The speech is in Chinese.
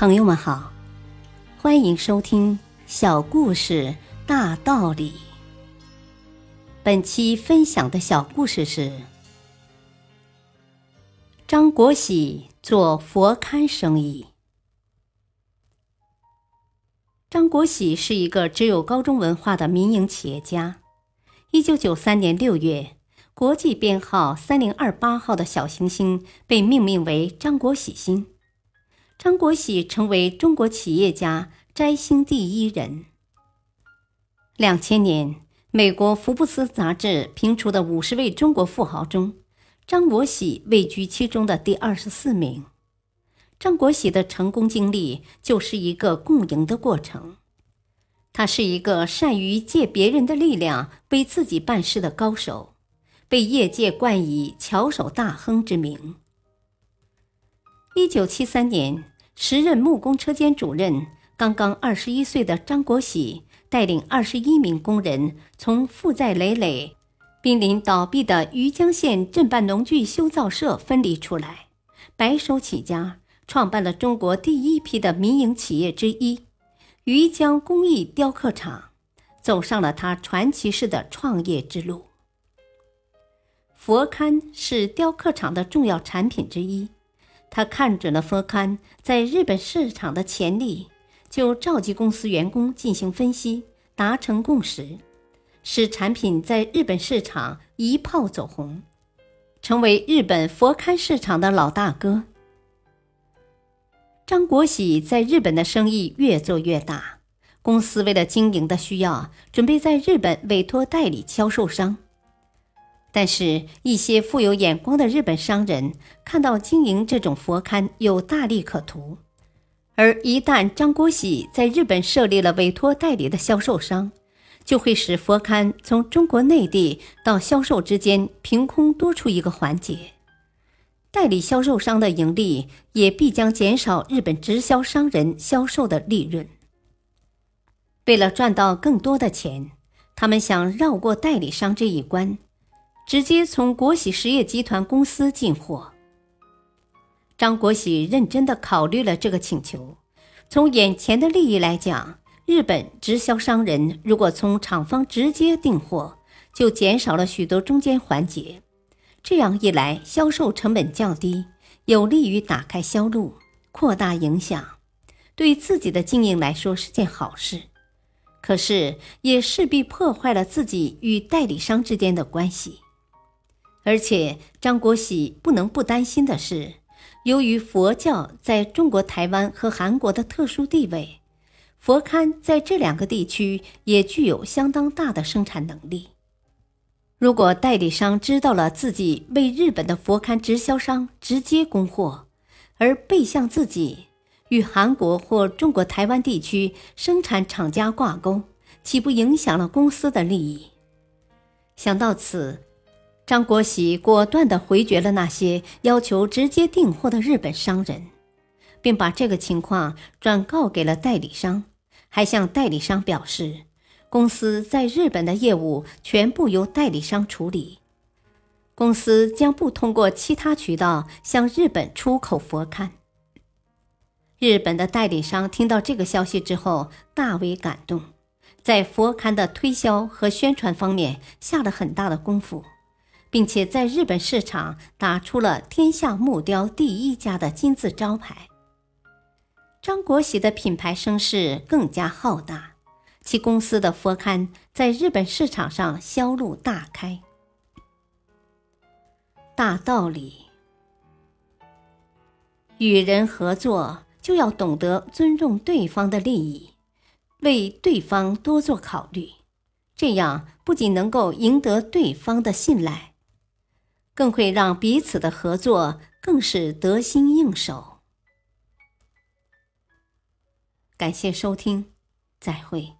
朋友们好，欢迎收听《小故事大道理》。本期分享的小故事是：张国喜做佛龛生意。张国喜是一个只有高中文化的民营企业家。一九九三年六月，国际编号三零二八号的小行星被命名为张国喜星。张国喜成为中国企业家摘星第一人。两千年，美国福布斯杂志评出的五十位中国富豪中，张国喜位居其中的第二十四名。张国喜的成功经历就是一个共赢的过程。他是一个善于借别人的力量为自己办事的高手，被业界冠以“巧手大亨”之名。一九七三年。时任木工车间主任、刚刚二十一岁的张国喜，带领二十一名工人从负债累累、濒临倒闭的余江县镇办农具修造社分离出来，白手起家，创办了中国第一批的民营企业之一——余江工艺雕刻厂，走上了他传奇式的创业之路。佛龛是雕刻厂的重要产品之一。他看准了佛龛在日本市场的潜力，就召集公司员工进行分析，达成共识，使产品在日本市场一炮走红，成为日本佛龛市场的老大哥。张国喜在日本的生意越做越大，公司为了经营的需要，准备在日本委托代理销售商。但是，一些富有眼光的日本商人看到经营这种佛龛有大利可图，而一旦张国喜在日本设立了委托代理的销售商，就会使佛龛从中国内地到销售之间凭空多出一个环节，代理销售商的盈利也必将减少日本直销商人销售的利润。为了赚到更多的钱，他们想绕过代理商这一关。直接从国喜实业集团公司进货。张国喜认真的考虑了这个请求。从眼前的利益来讲，日本直销商人如果从厂方直接订货，就减少了许多中间环节。这样一来，销售成本较低，有利于打开销路、扩大影响，对自己的经营来说是件好事。可是，也势必破坏了自己与代理商之间的关系。而且，张国喜不能不担心的是，由于佛教在中国台湾和韩国的特殊地位，佛龛在这两个地区也具有相当大的生产能力。如果代理商知道了自己为日本的佛龛直销商直接供货，而背向自己与韩国或中国台湾地区生产厂家挂钩，岂不影响了公司的利益？想到此。张国喜果断地回绝了那些要求直接订货的日本商人，并把这个情况转告给了代理商，还向代理商表示，公司在日本的业务全部由代理商处理，公司将不通过其他渠道向日本出口佛龛。日本的代理商听到这个消息之后，大为感动，在佛龛的推销和宣传方面下了很大的功夫。并且在日本市场打出了天下木雕第一家的金字招牌。张国喜的品牌声势更加浩大，其公司的佛龛在日本市场上销路大开。大道理：与人合作就要懂得尊重对方的利益，为对方多做考虑，这样不仅能够赢得对方的信赖。更会让彼此的合作更是得心应手。感谢收听，再会。